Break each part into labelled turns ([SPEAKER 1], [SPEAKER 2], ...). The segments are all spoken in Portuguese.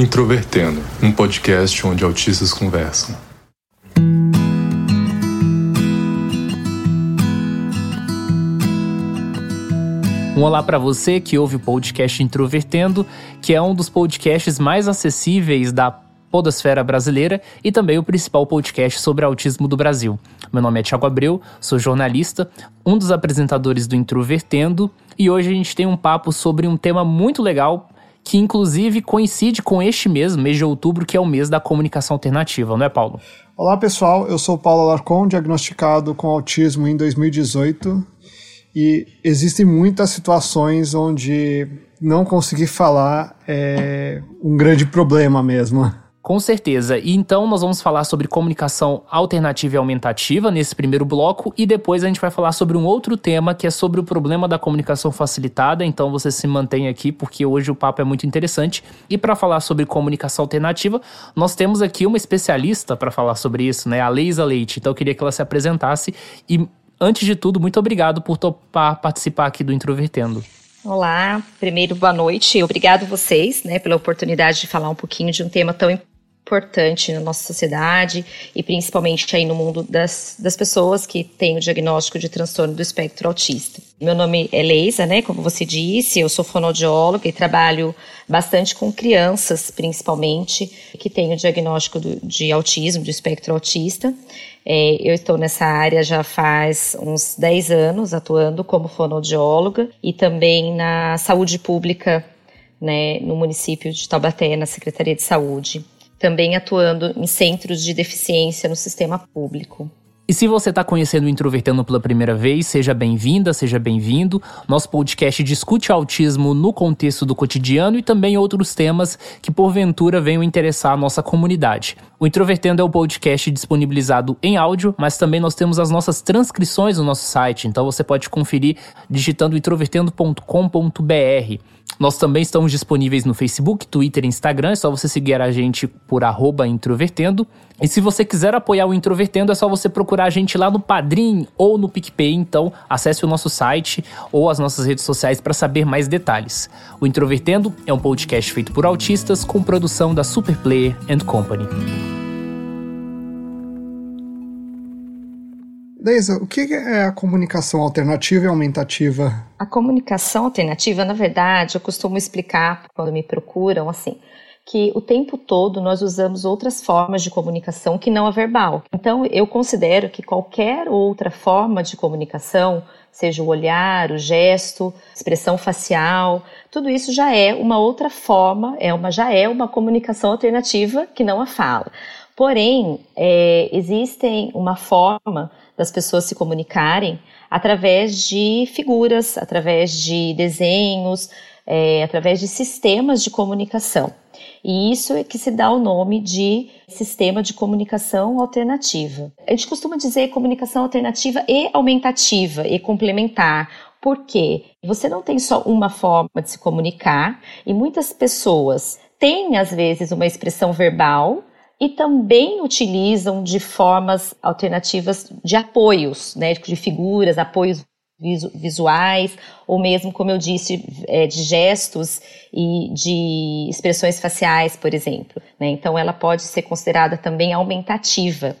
[SPEAKER 1] Introvertendo, um podcast onde autistas conversam.
[SPEAKER 2] Um olá para você que ouve o podcast Introvertendo, que é um dos podcasts mais acessíveis da podosfera brasileira e também o principal podcast sobre autismo do Brasil. Meu nome é Thiago Abreu, sou jornalista, um dos apresentadores do Introvertendo e hoje a gente tem um papo sobre um tema muito legal que inclusive coincide com este mês, mês de outubro, que é o mês da comunicação alternativa, não é, Paulo?
[SPEAKER 3] Olá, pessoal. Eu sou Paulo Alarcon, diagnosticado com autismo em 2018. E existem muitas situações onde não conseguir falar é um grande problema mesmo.
[SPEAKER 2] Com certeza. E então nós vamos falar sobre comunicação alternativa e aumentativa nesse primeiro bloco e depois a gente vai falar sobre um outro tema que é sobre o problema da comunicação facilitada. Então você se mantém aqui porque hoje o papo é muito interessante. E para falar sobre comunicação alternativa, nós temos aqui uma especialista para falar sobre isso, né? A Leisa Leite. Então eu queria que ela se apresentasse e antes de tudo, muito obrigado por topar participar aqui do Introvertendo.
[SPEAKER 4] Olá, primeiro boa noite. Obrigado vocês, né, pela oportunidade de falar um pouquinho de um tema tão importante na nossa sociedade e principalmente aí no mundo das, das pessoas que têm o diagnóstico de transtorno do espectro autista. Meu nome é Leisa, né, como você disse, eu sou fonoaudióloga e trabalho bastante com crianças, principalmente, que têm o diagnóstico do, de autismo, do espectro autista. É, eu estou nessa área já faz uns 10 anos, atuando como fonoaudióloga e também na saúde pública né, no município de Taubaté, na Secretaria de Saúde também atuando em centros de deficiência no sistema público.
[SPEAKER 2] E se você está conhecendo o Introvertendo pela primeira vez, seja bem-vinda, seja bem-vindo. Nosso podcast discute autismo no contexto do cotidiano e também outros temas que porventura venham interessar a nossa comunidade. O Introvertendo é o podcast disponibilizado em áudio, mas também nós temos as nossas transcrições no nosso site, então você pode conferir digitando introvertendo.com.br. Nós também estamos disponíveis no Facebook, Twitter e Instagram. É só você seguir a gente por introvertendo. E se você quiser apoiar o Introvertendo, é só você procurar a gente lá no Padrim ou no PicPay. Então, acesse o nosso site ou as nossas redes sociais para saber mais detalhes. O Introvertendo é um podcast feito por autistas com produção da Superplayer and Company.
[SPEAKER 3] Deisa, o que é a comunicação alternativa e aumentativa?
[SPEAKER 4] A comunicação alternativa, na verdade, eu costumo explicar quando me procuram assim, que o tempo todo nós usamos outras formas de comunicação que não a verbal. Então, eu considero que qualquer outra forma de comunicação, seja o olhar, o gesto, expressão facial, tudo isso já é uma outra forma, é uma já é uma comunicação alternativa que não a fala. Porém, é, existem uma forma das pessoas se comunicarem através de figuras, através de desenhos, é, através de sistemas de comunicação. E isso é que se dá o nome de sistema de comunicação alternativa. A gente costuma dizer comunicação alternativa e aumentativa e complementar. Por quê? Você não tem só uma forma de se comunicar e muitas pessoas têm, às vezes, uma expressão verbal e também utilizam de formas alternativas de apoios, né, de figuras, apoios visuais, ou mesmo, como eu disse, é, de gestos e de expressões faciais, por exemplo. Né? Então, ela pode ser considerada também aumentativa.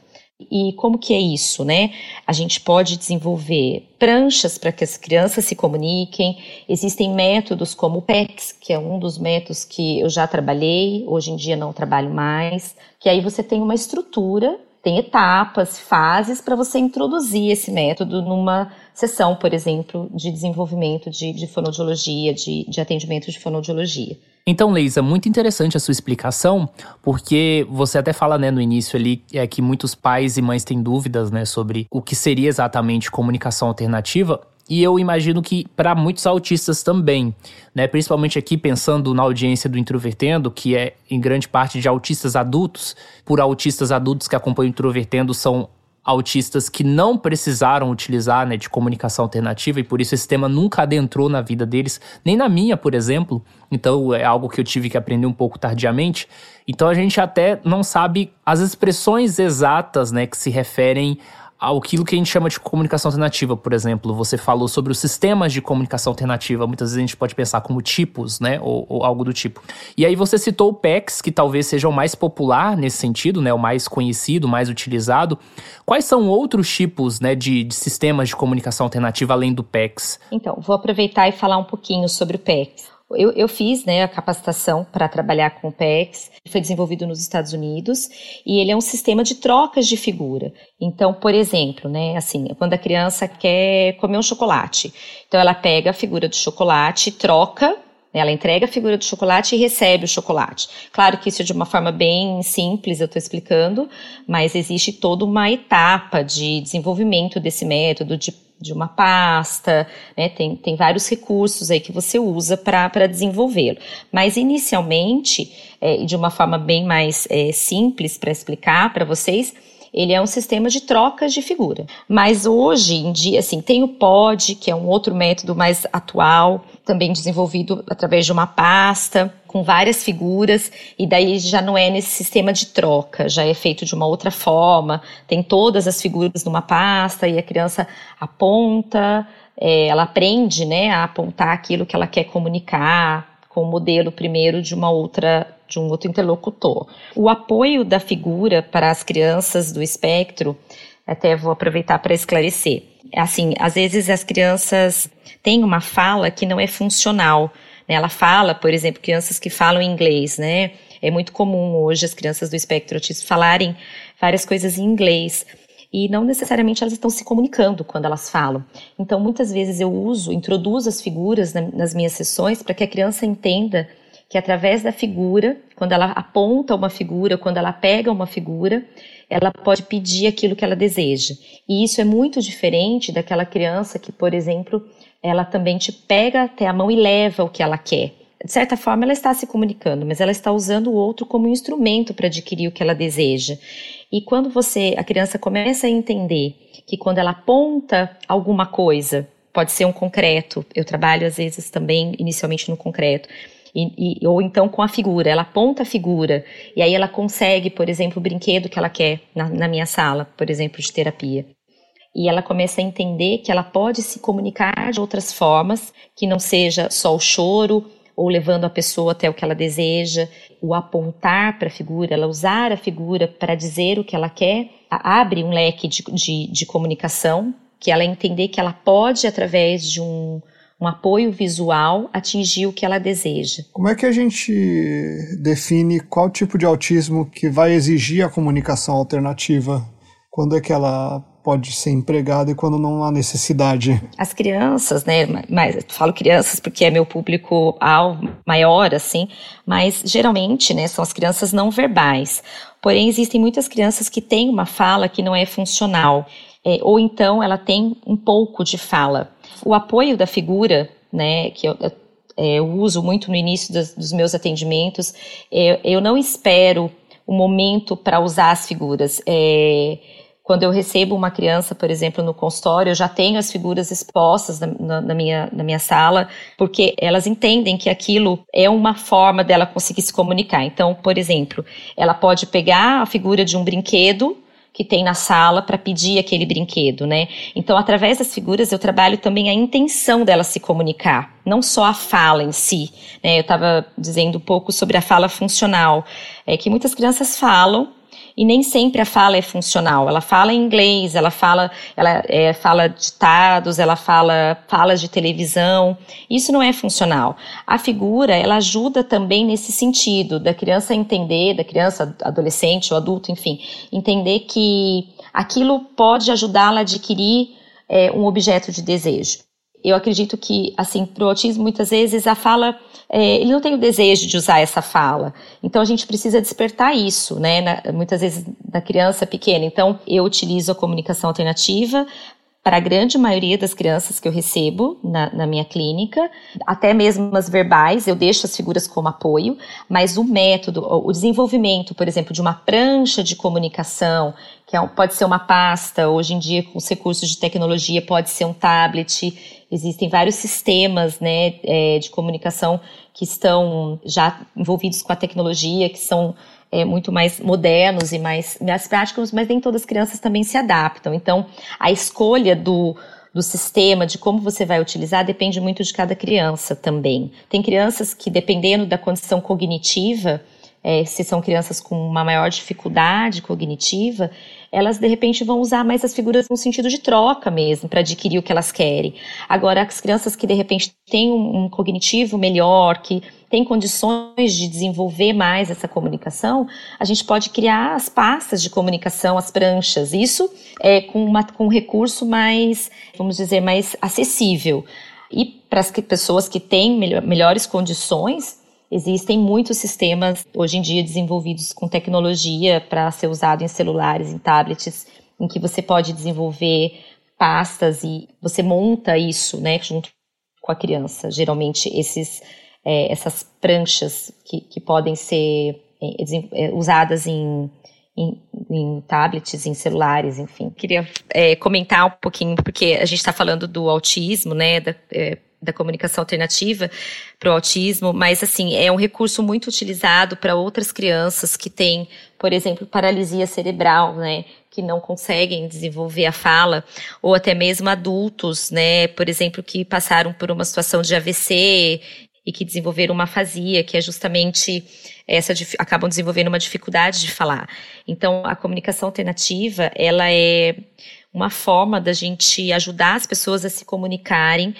[SPEAKER 4] E como que é isso, né? A gente pode desenvolver pranchas para que as crianças se comuniquem. Existem métodos como o PEX, que é um dos métodos que eu já trabalhei, hoje em dia não trabalho mais, que aí você tem uma estrutura, tem etapas, fases para você introduzir esse método numa sessão, por exemplo, de desenvolvimento de, de fonoaudiologia, de, de atendimento de fonoaudiologia.
[SPEAKER 2] Então, Leisa, muito interessante a sua explicação, porque você até fala, né, no início ali, é que muitos pais e mães têm dúvidas, né, sobre o que seria exatamente comunicação alternativa. E eu imagino que para muitos autistas também, né? Principalmente aqui pensando na audiência do Introvertendo, que é em grande parte de autistas adultos, por autistas adultos que acompanham o Introvertendo são autistas que não precisaram utilizar né, de comunicação alternativa e por isso esse tema nunca adentrou na vida deles, nem na minha, por exemplo. Então é algo que eu tive que aprender um pouco tardiamente. Então a gente até não sabe as expressões exatas né, que se referem aquilo que a gente chama de comunicação alternativa, por exemplo. Você falou sobre os sistemas de comunicação alternativa. Muitas vezes a gente pode pensar como tipos, né? Ou, ou algo do tipo. E aí você citou o PEX, que talvez seja o mais popular nesse sentido, né? O mais conhecido, mais utilizado. Quais são outros tipos né, de, de sistemas de comunicação alternativa além do PEX?
[SPEAKER 4] Então, vou aproveitar e falar um pouquinho sobre o PEX. Eu, eu fiz né, a capacitação para trabalhar com o PEX, foi desenvolvido nos Estados Unidos, e ele é um sistema de trocas de figura. Então, por exemplo, né, assim, quando a criança quer comer um chocolate, então ela pega a figura do chocolate, troca né, ela entrega a figura do chocolate e recebe o chocolate. Claro que isso é de uma forma bem simples, eu estou explicando, mas existe toda uma etapa de desenvolvimento desse método, de de uma pasta, né? tem, tem vários recursos aí que você usa para desenvolvê-lo. Mas inicialmente, é, de uma forma bem mais é, simples para explicar para vocês, ele é um sistema de trocas de figura. Mas hoje em dia, assim, tem o POD, que é um outro método mais atual, também desenvolvido através de uma pasta com várias figuras e daí já não é nesse sistema de troca, já é feito de uma outra forma, tem todas as figuras numa pasta e a criança aponta, é, ela aprende, né, a apontar aquilo que ela quer comunicar com o modelo primeiro de uma outra de um outro interlocutor. O apoio da figura para as crianças do espectro, até vou aproveitar para esclarecer. Assim, às vezes as crianças têm uma fala que não é funcional. Né? Ela fala, por exemplo, crianças que falam inglês, né? É muito comum hoje as crianças do espectro autista falarem várias coisas em inglês e não necessariamente elas estão se comunicando quando elas falam. Então, muitas vezes eu uso, introduzo as figuras nas minhas sessões para que a criança entenda que através da figura, quando ela aponta uma figura, quando ela pega uma figura, ela pode pedir aquilo que ela deseja. E isso é muito diferente daquela criança que, por exemplo, ela também te pega até a mão e leva o que ela quer. De certa forma, ela está se comunicando, mas ela está usando o outro como instrumento para adquirir o que ela deseja. E quando você, a criança começa a entender que quando ela aponta alguma coisa, pode ser um concreto, eu trabalho às vezes também inicialmente no concreto, e, e, ou então com a figura, ela aponta a figura e aí ela consegue, por exemplo, o brinquedo que ela quer na, na minha sala, por exemplo, de terapia. E ela começa a entender que ela pode se comunicar de outras formas, que não seja só o choro ou levando a pessoa até o que ela deseja, o apontar para a figura, ela usar a figura para dizer o que ela quer, abre um leque de, de, de comunicação, que ela entender que ela pode, através de um, um apoio visual, atingir o que ela deseja.
[SPEAKER 3] Como é que a gente define qual tipo de autismo que vai exigir a comunicação alternativa? Quando é que ela pode ser empregada e quando não há necessidade?
[SPEAKER 4] As crianças, né, mas falo crianças porque é meu público maior, assim, mas geralmente, né, são as crianças não verbais. Porém, existem muitas crianças que têm uma fala que não é funcional, é, ou então ela tem um pouco de fala o apoio da figura, né, que eu, é, eu uso muito no início dos, dos meus atendimentos, é, eu não espero o momento para usar as figuras. É, quando eu recebo uma criança, por exemplo, no consultório, eu já tenho as figuras expostas na, na, na, minha, na minha sala, porque elas entendem que aquilo é uma forma dela conseguir se comunicar. Então, por exemplo, ela pode pegar a figura de um brinquedo que tem na sala para pedir aquele brinquedo, né? Então, através das figuras, eu trabalho também a intenção dela se comunicar, não só a fala em si. Né? Eu estava dizendo um pouco sobre a fala funcional, é que muitas crianças falam e nem sempre a fala é funcional. Ela fala em inglês, ela fala, ela é, fala ditados, ela fala falas de televisão. Isso não é funcional. A figura, ela ajuda também nesse sentido da criança entender, da criança, adolescente ou adulto, enfim, entender que aquilo pode ajudá-la a adquirir é, um objeto de desejo. Eu acredito que, assim, para o autismo, muitas vezes a fala é, ele não tem o desejo de usar essa fala. Então a gente precisa despertar isso, né? Na, muitas vezes na criança pequena. Então eu utilizo a comunicação alternativa para a grande maioria das crianças que eu recebo na, na, minha clínica, até mesmo as verbais, eu deixo as figuras como apoio, mas o método, o desenvolvimento, por exemplo, de uma prancha de comunicação que é, pode ser uma pasta, hoje em dia com os recursos de tecnologia pode ser um tablet, existem vários sistemas né, é, de comunicação que estão já envolvidos com a tecnologia, que são é, muito mais modernos e mais, mais práticos, mas nem todas as crianças também se adaptam. Então, a escolha do, do sistema, de como você vai utilizar, depende muito de cada criança também. Tem crianças que, dependendo da condição cognitiva, é, se são crianças com uma maior dificuldade cognitiva, elas de repente vão usar mais as figuras no sentido de troca mesmo, para adquirir o que elas querem. Agora, as crianças que de repente têm um, um cognitivo melhor, que têm condições de desenvolver mais essa comunicação, a gente pode criar as pastas de comunicação, as pranchas. Isso é com, uma, com um recurso mais, vamos dizer, mais acessível. E para as pessoas que têm melhor, melhores condições, Existem muitos sistemas hoje em dia desenvolvidos com tecnologia para ser usado em celulares, em tablets, em que você pode desenvolver pastas e você monta isso, né, junto com a criança. Geralmente esses é, essas pranchas que, que podem ser é, é usadas em, em, em, tablets, em celulares, enfim. Queria é, comentar um pouquinho, porque a gente está falando do autismo, né, da, é, da comunicação alternativa para o autismo, mas assim, é um recurso muito utilizado para outras crianças que têm, por exemplo, paralisia cerebral, né? Que não conseguem desenvolver a fala, ou até mesmo adultos, né? Por exemplo, que passaram por uma situação de AVC e que desenvolveram uma afasia, que é justamente essa acabam desenvolvendo uma dificuldade de falar. Então, a comunicação alternativa, ela é uma forma da gente ajudar as pessoas a se comunicarem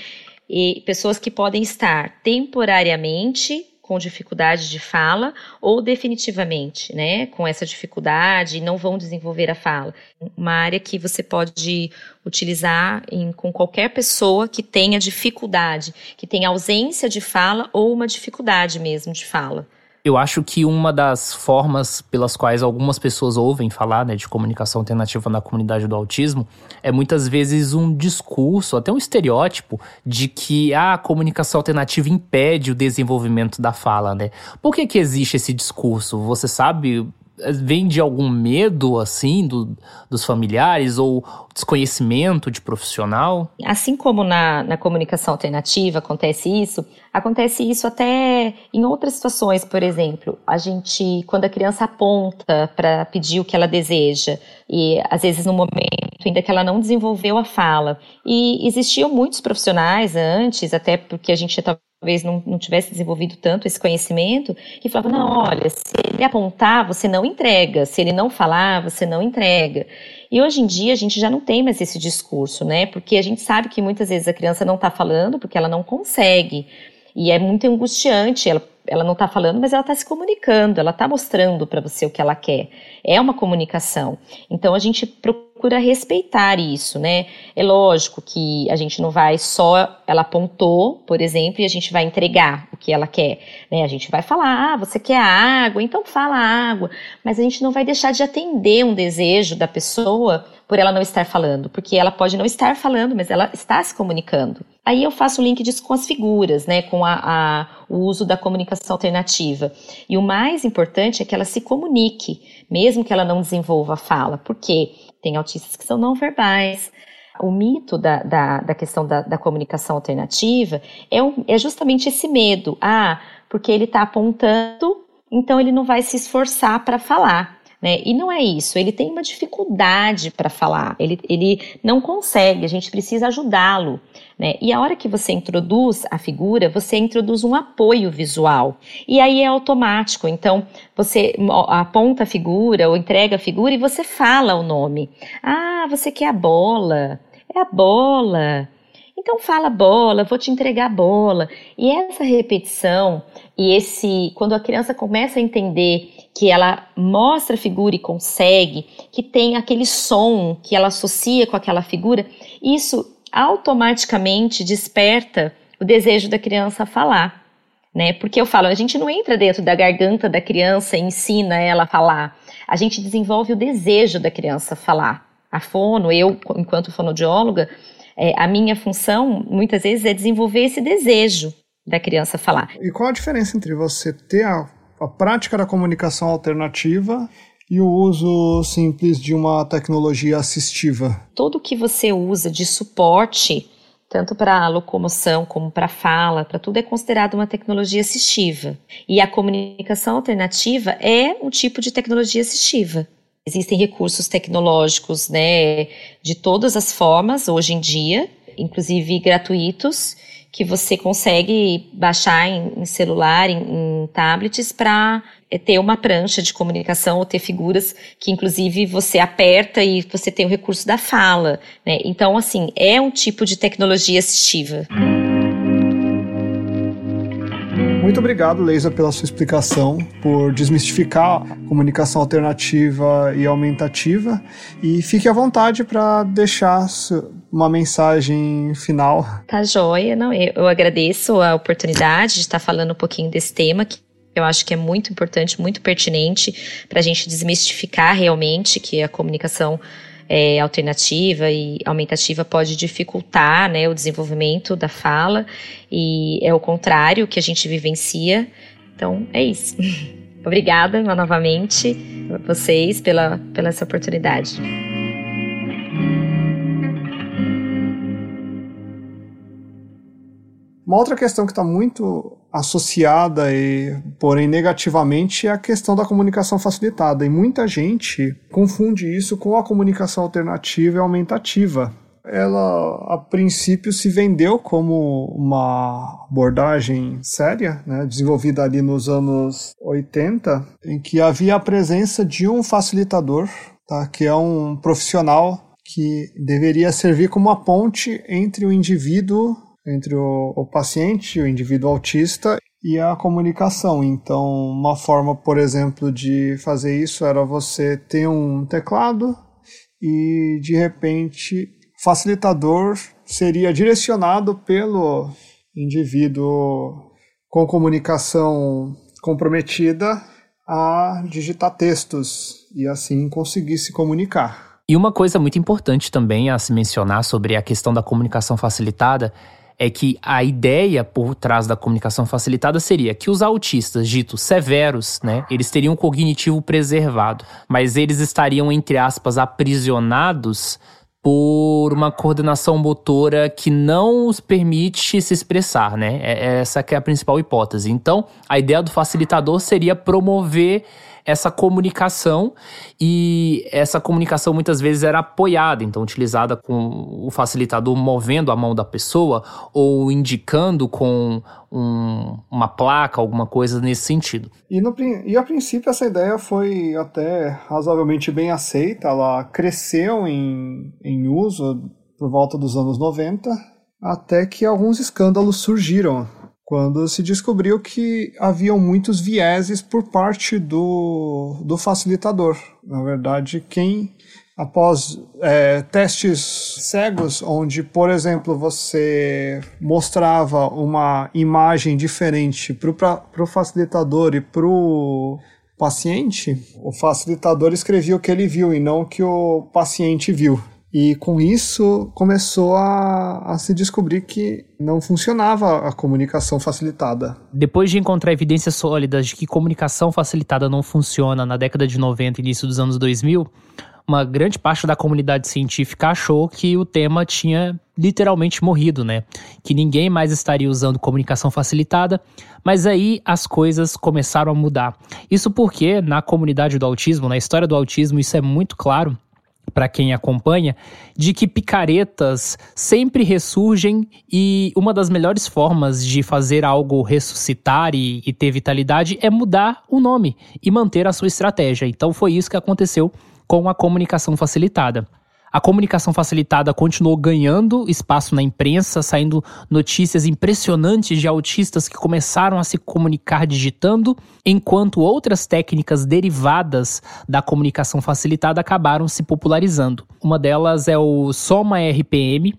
[SPEAKER 4] e pessoas que podem estar temporariamente com dificuldade de fala ou definitivamente, né, com essa dificuldade e não vão desenvolver a fala. Uma área que você pode utilizar em, com qualquer pessoa que tenha dificuldade, que tenha ausência de fala ou uma dificuldade mesmo de fala.
[SPEAKER 2] Eu acho que uma das formas pelas quais algumas pessoas ouvem falar né, de comunicação alternativa na comunidade do autismo é muitas vezes um discurso, até um estereótipo, de que a comunicação alternativa impede o desenvolvimento da fala, né? Por que, que existe esse discurso? Você sabe vem de algum medo, assim, do, dos familiares ou desconhecimento de profissional?
[SPEAKER 4] Assim como na, na comunicação alternativa acontece isso, acontece isso até em outras situações, por exemplo, a gente, quando a criança aponta para pedir o que ela deseja, e às vezes no momento ainda que ela não desenvolveu a fala. E existiam muitos profissionais antes, até porque a gente talvez não, não tivesse desenvolvido tanto esse conhecimento, que falavam, não, olha, se ele apontar, você não entrega, se ele não falar, você não entrega. E hoje em dia a gente já não tem mais esse discurso, né? Porque a gente sabe que muitas vezes a criança não está falando porque ela não consegue. E é muito angustiante, ela, ela não está falando, mas ela está se comunicando, ela está mostrando para você o que ela quer. É uma comunicação. Então a gente procura procura respeitar isso, né? É lógico que a gente não vai só, ela apontou, por exemplo, e a gente vai entregar o que ela quer, né? A gente vai falar, ah, você quer água, então fala água, mas a gente não vai deixar de atender um desejo da pessoa por ela não estar falando, porque ela pode não estar falando, mas ela está se comunicando. Aí eu faço o link disso com as figuras, né, com a, a, o uso da comunicação alternativa. E o mais importante é que ela se comunique, mesmo que ela não desenvolva a fala, porque tem autistas que são não verbais. O mito da, da, da questão da, da, comunicação alternativa é, um, é justamente esse medo. Ah, porque ele está apontando, então ele não vai se esforçar para falar. Né? E não é isso, ele tem uma dificuldade para falar, ele, ele não consegue, a gente precisa ajudá-lo. Né? E a hora que você introduz a figura, você introduz um apoio visual. E aí é automático, então você aponta a figura ou entrega a figura e você fala o nome. Ah, você quer a bola? É a bola. Então fala bola, vou te entregar a bola. E essa repetição e esse quando a criança começa a entender que ela mostra a figura e consegue, que tem aquele som que ela associa com aquela figura, isso automaticamente desperta o desejo da criança a falar. Né? Porque eu falo, a gente não entra dentro da garganta da criança e ensina ela a falar. A gente desenvolve o desejo da criança falar. A fono, eu, enquanto fonoaudióloga, é, a minha função, muitas vezes, é desenvolver esse desejo da criança falar.
[SPEAKER 3] E qual a diferença entre você ter a, a prática da comunicação alternativa E o uso simples de uma tecnologia assistiva?
[SPEAKER 4] Tudo que você usa de suporte, tanto para locomoção como para fala, para tudo é considerado uma tecnologia assistiva. E a comunicação alternativa é um tipo de tecnologia assistiva. Existem recursos tecnológicos, né, de todas as formas hoje em dia, inclusive gratuitos, que você consegue baixar em, em celular, em, em tablets, para é, ter uma prancha de comunicação ou ter figuras que, inclusive, você aperta e você tem o recurso da fala. Né? Então, assim, é um tipo de tecnologia assistiva.
[SPEAKER 3] Muito obrigado, Leisa, pela sua explicação, por desmistificar a comunicação alternativa e aumentativa. E fique à vontade para deixar uma mensagem final.
[SPEAKER 4] Tá joia, não, eu, agradeço a oportunidade de estar falando um pouquinho desse tema que eu acho que é muito importante, muito pertinente para a gente desmistificar realmente que a comunicação é, alternativa e aumentativa pode dificultar né, o desenvolvimento da fala e é o contrário que a gente vivencia. Então é isso. Obrigada novamente a vocês pela, pela essa oportunidade.
[SPEAKER 3] Uma outra questão que está muito associada e, porém, negativamente é a questão da comunicação facilitada. E muita gente confunde isso com a comunicação alternativa e aumentativa. Ela, a princípio, se vendeu como uma abordagem séria, né, desenvolvida ali nos anos 80, em que havia a presença de um facilitador, tá, que é um profissional que deveria servir como uma ponte entre o indivíduo entre o, o paciente, o indivíduo autista e a comunicação. Então, uma forma, por exemplo, de fazer isso era você ter um teclado e de repente facilitador seria direcionado pelo indivíduo com comunicação comprometida a digitar textos e assim conseguir se comunicar.
[SPEAKER 2] E uma coisa muito importante também a se mencionar sobre a questão da comunicação facilitada é que a ideia por trás da comunicação facilitada seria que os autistas ditos severos, né, eles teriam um cognitivo preservado, mas eles estariam entre aspas aprisionados por uma coordenação motora que não os permite se expressar, né? É, é essa que é a principal hipótese. Então, a ideia do facilitador seria promover essa comunicação e essa comunicação muitas vezes era apoiada, então utilizada com o facilitador movendo a mão da pessoa ou indicando com um, uma placa, alguma coisa nesse sentido.
[SPEAKER 3] E, no, e a princípio essa ideia foi até razoavelmente bem aceita, ela cresceu em, em uso por volta dos anos 90, até que alguns escândalos surgiram quando se descobriu que haviam muitos vieses por parte do, do facilitador. Na verdade, quem, após é, testes cegos, onde, por exemplo, você mostrava uma imagem diferente para o facilitador e para o paciente, o facilitador escrevia o que ele viu e não o que o paciente viu. E com isso começou a, a, se descobrir que não funcionava a comunicação facilitada.
[SPEAKER 2] Depois de encontrar evidências sólidas de que comunicação facilitada não funciona na década de 90 e início dos anos 2000, uma grande parte da comunidade científica achou que o tema tinha literalmente morrido, né? Que ninguém mais estaria usando comunicação facilitada, mas aí as coisas começaram a mudar. Isso porque na comunidade do autismo, na história do autismo, isso é muito claro para quem acompanha, de que picaretas sempre ressurgem e uma das melhores formas de fazer algo ressuscitar e, e, ter vitalidade é mudar o nome e manter a sua estratégia. Então foi isso que aconteceu com a comunicação facilitada. A comunicação facilitada continuou ganhando espaço na imprensa, saindo notícias impressionantes de autistas que começaram a se comunicar digitando, enquanto outras técnicas derivadas da comunicação facilitada acabaram se popularizando. Uma delas é o Soma RPM,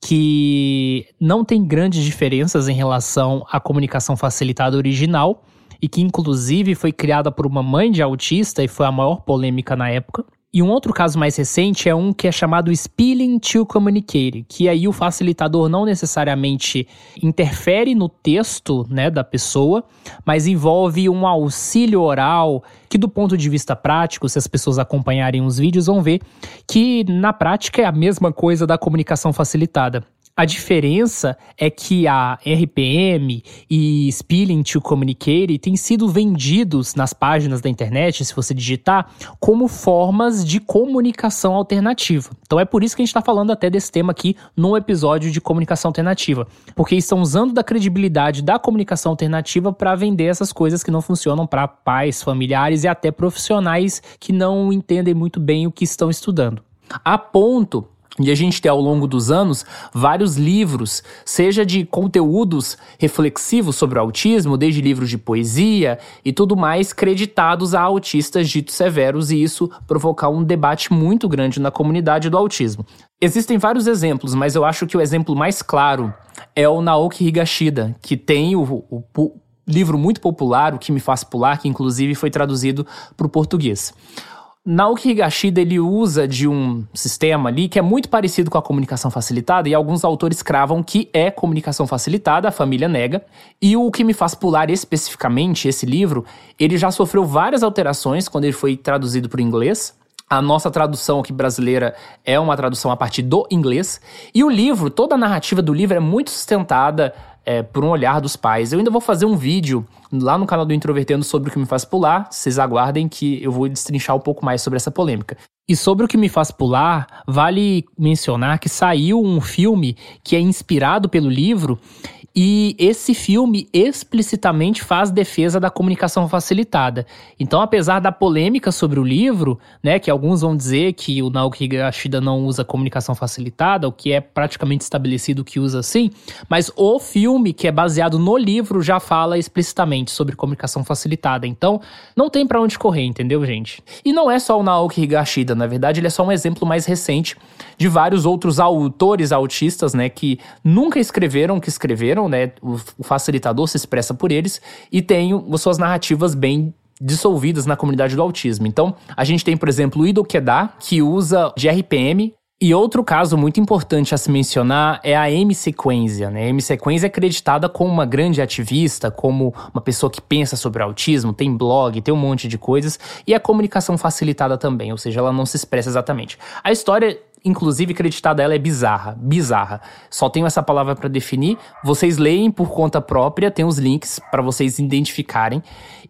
[SPEAKER 2] que não tem grandes diferenças em relação à comunicação facilitada original e que inclusive foi criada por uma mãe de autista e foi a maior polêmica na época. E um outro caso mais recente é um que é chamado Spilling to Communicate, que aí o facilitador não necessariamente interfere no texto né, da pessoa, mas envolve um auxílio oral, que do ponto de vista prático, se as pessoas acompanharem os vídeos, vão ver que na prática é a mesma coisa da comunicação facilitada. A diferença é que a RPM e Spilling to Communicate têm sido vendidos nas páginas da internet, se você digitar, como formas de comunicação alternativa. Então é por isso que a gente está falando até desse tema aqui no episódio de comunicação alternativa, porque estão usando da credibilidade da comunicação alternativa para vender essas coisas que não funcionam para pais, familiares e até profissionais que não entendem muito bem o que estão estudando. A ponto e a gente tem ao longo dos anos vários livros, seja de conteúdos reflexivos sobre o autismo, desde livros de poesia e tudo mais, creditados a autistas ditos severos, e isso provocar um debate muito grande na comunidade do autismo. Existem vários exemplos, mas eu acho que o exemplo mais claro é o Naoki Higashida, que tem o, o, o livro muito popular, O Que Me Faz Pular, que inclusive foi traduzido para o português. Naoki Higashida ele usa de um sistema ali que é muito parecido com a comunicação facilitada e alguns autores cravam que é comunicação facilitada, a família nega. E o que me faz pular especificamente esse livro, ele já sofreu várias alterações quando ele foi traduzido para o inglês. A nossa tradução aqui brasileira é uma tradução a partir do inglês. E o livro, toda a narrativa do livro é muito sustentada é, por um olhar dos pais. Eu ainda vou fazer um vídeo lá no canal do Introvertendo sobre o que me faz pular. Vocês aguardem que eu vou destrinchar um pouco mais sobre essa polêmica. E sobre o que me faz pular, vale mencionar que saiu um filme que é inspirado pelo livro e esse filme explicitamente faz defesa da comunicação facilitada. Então, apesar da polêmica sobre o livro, né, que alguns vão dizer que o Naoki Higashida não usa comunicação facilitada, o que é praticamente estabelecido que usa sim, mas o filme que é baseado no livro já fala explicitamente sobre comunicação facilitada. Então, não tem para onde correr, entendeu, gente? E não é só o Naoki Higashida, na verdade, ele é só um exemplo mais recente de vários outros autores autistas, né, que nunca escreveram o que escreveram né? O, o facilitador se expressa por eles e tem suas narrativas bem dissolvidas na comunidade do autismo. Então, a gente tem, por exemplo, o Ido Queda, que usa de RPM e outro caso muito importante a se mencionar é a M Sequência. Né? A M Sequência é acreditada como uma grande ativista, como uma pessoa que pensa sobre autismo, tem blog, tem um monte de coisas, e a comunicação facilitada também, ou seja, ela não se expressa exatamente. A história inclusive acreditada ela é bizarra, bizarra. Só tenho essa palavra para definir. Vocês leem por conta própria, tem os links para vocês identificarem.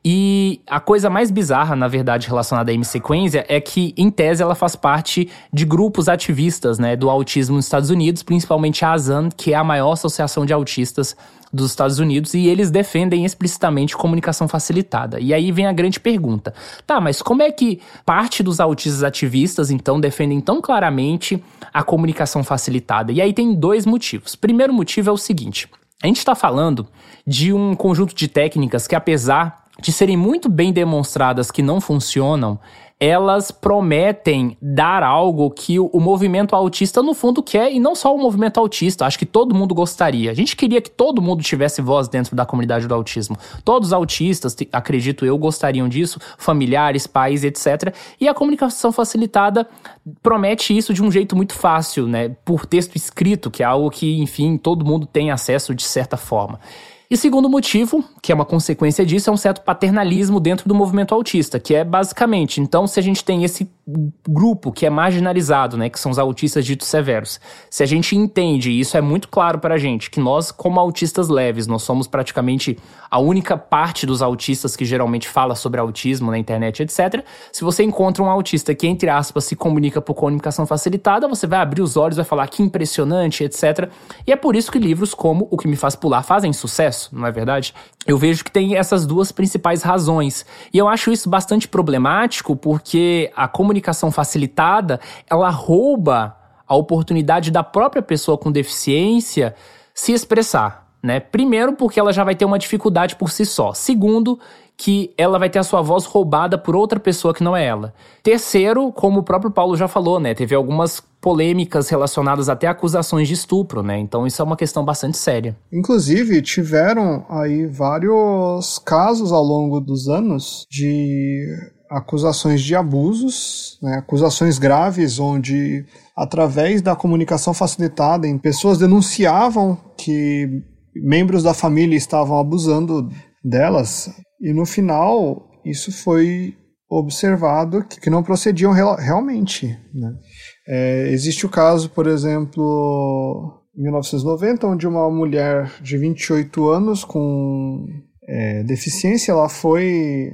[SPEAKER 2] E a coisa mais bizarra, na verdade, relacionada à M-Sequência é que, em tese, ela faz parte de grupos ativistas né, do autismo nos Estados Unidos, principalmente a ASAN, que é a maior associação de autistas dos Estados Unidos e eles defendem explicitamente comunicação facilitada. E aí vem a grande pergunta: tá, mas como é que parte dos autistas ativistas então defendem tão claramente a comunicação facilitada? E aí tem dois motivos. Primeiro motivo é o seguinte: a gente está falando de um conjunto de técnicas que, apesar de serem muito bem demonstradas que não funcionam, elas prometem dar algo que o, movimento autista, no fundo, quer, e não só o movimento autista, acho que todo mundo gostaria. A gente queria que todo mundo tivesse voz dentro da comunidade do autismo. Todos os autistas, acredito eu, gostariam disso, familiares, pais, etc. E a comunicação facilitada promete isso de um jeito muito fácil, né? Por texto escrito, que é algo que, enfim, todo mundo tem acesso de certa forma. E segundo motivo, que é uma consequência disso, é um certo paternalismo dentro do movimento autista, que é basicamente, então, se a gente tem esse grupo que é marginalizado, né, que são os autistas ditos severos, se a gente entende, e isso é muito claro para a gente, que nós, como autistas leves, nós somos praticamente a única parte dos autistas que geralmente fala sobre autismo na internet, etc. Se você encontra um autista que, entre aspas, se comunica por comunicação facilitada, você vai abrir os olhos, vai falar que impressionante, etc. E é por isso que livros como O Que Me Faz Pular fazem sucesso processo, não é verdade? Eu vejo que tem essas duas principais razões. E eu acho isso bastante problemático porque a comunicação facilitada, ela rouba a oportunidade da própria pessoa com deficiência se expressar. Né? Primeiro, porque ela já vai ter uma dificuldade por si só. Segundo, que ela vai ter a sua voz roubada por outra pessoa que não é ela. Terceiro, como o próprio Paulo já falou, né? Teve algumas polêmicas relacionadas até acusações de estupro, né? Então isso é uma questão bastante séria.
[SPEAKER 3] Inclusive, tiveram aí vários casos ao longo dos anos de acusações de abusos, né, acusações graves, onde através da comunicação facilitada, em pessoas denunciavam que membros da família estavam abusando delas, e no final isso foi observado que não procediam real, realmente. Né? É, existe o caso, por exemplo, em 1990, onde uma mulher de 28 anos com é, deficiência ela foi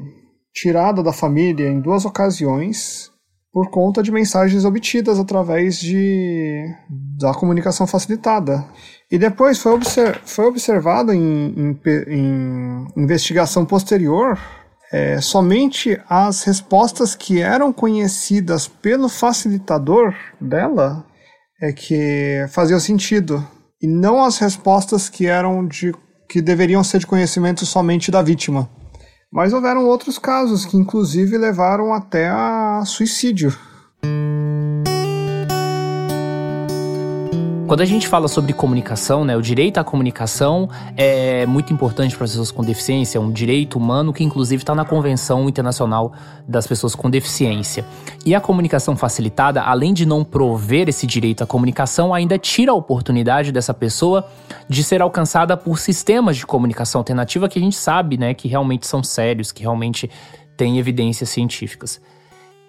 [SPEAKER 3] tirada da família em duas ocasiões por conta de mensagens obtidas através de, da comunicação facilitada. E depois foi, observ, foi observado em, em, em investigação posterior é, somente as respostas que eram conhecidas pelo facilitador dela é que faziam sentido e não as respostas que eram de que deveriam ser de conhecimento somente da vítima. Mas houveram outros casos que, inclusive, levaram até a suicídio.
[SPEAKER 2] Quando a gente fala sobre comunicação, né, o direito à comunicação é muito importante para as pessoas com deficiência, é um direito humano que inclusive está na Convenção Internacional das Pessoas com Deficiência. E a comunicação facilitada, além de não prover esse direito à comunicação, ainda tira a oportunidade dessa pessoa de ser alcançada por sistemas de comunicação alternativa que a gente sabe, né, que realmente são sérios, que realmente têm evidências científicas.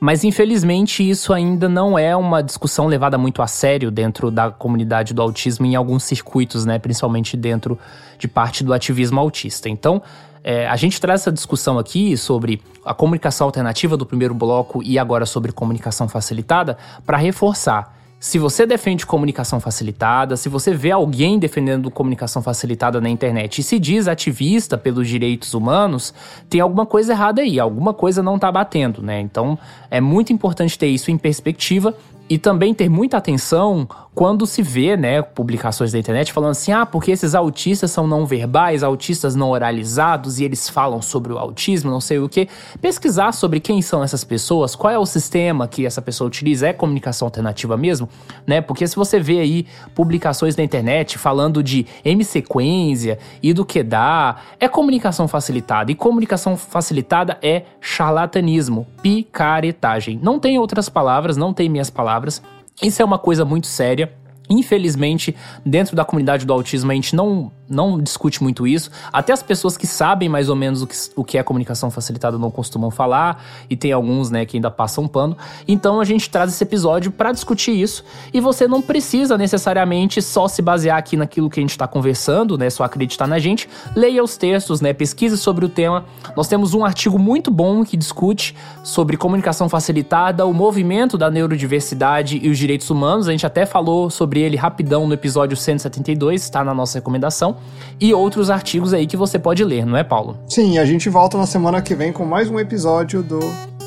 [SPEAKER 2] Mas infelizmente isso ainda não é uma discussão levada muito a sério dentro da comunidade do autismo em alguns circuitos, né? Principalmente dentro de parte do ativismo autista. Então, é, a gente traz essa discussão aqui sobre a comunicação alternativa do primeiro bloco e agora sobre comunicação facilitada para reforçar se você defende comunicação facilitada, se você vê alguém defendendo comunicação facilitada na internet e se diz ativista pelos direitos humanos, tem alguma coisa errada aí, alguma coisa não tá batendo, né? Então é muito importante ter isso em perspectiva e também ter muita atenção quando se vê, né, publicações da internet falando assim: ah, porque esses autistas são não verbais, autistas não oralizados e eles falam sobre o autismo, não sei o que. Pesquisar sobre quem são essas pessoas, qual é o sistema que essa pessoa utiliza, é comunicação alternativa mesmo, né? Porque se você vê aí publicações na internet falando de M-sequência e do que dá, é comunicação facilitada. E comunicação facilitada é charlatanismo, picaretagem. Não tem outras palavras, não tem minhas palavras. Isso é uma coisa muito séria. Infelizmente, dentro da comunidade do autismo, a gente não não discute muito isso. Até as pessoas que sabem mais ou menos o que, o que é comunicação facilitada não costumam falar, e tem alguns, né, que ainda passam pano. Então a gente traz esse episódio para discutir isso, e você não precisa necessariamente só se basear aqui naquilo que a gente está conversando, né, só acreditar na gente. Leia os textos, né, pesquise sobre o tema. Nós temos um artigo muito bom que discute sobre comunicação facilitada, o movimento da neurodiversidade e os direitos humanos. A gente até falou sobre ele rapidão no episódio 172, está na nossa recomendação e outros artigos aí que você pode ler, não é, Paulo?
[SPEAKER 3] Sim, a gente volta na semana que vem com mais um episódio do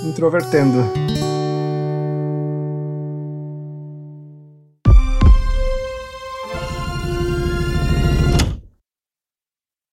[SPEAKER 3] Introvertendo.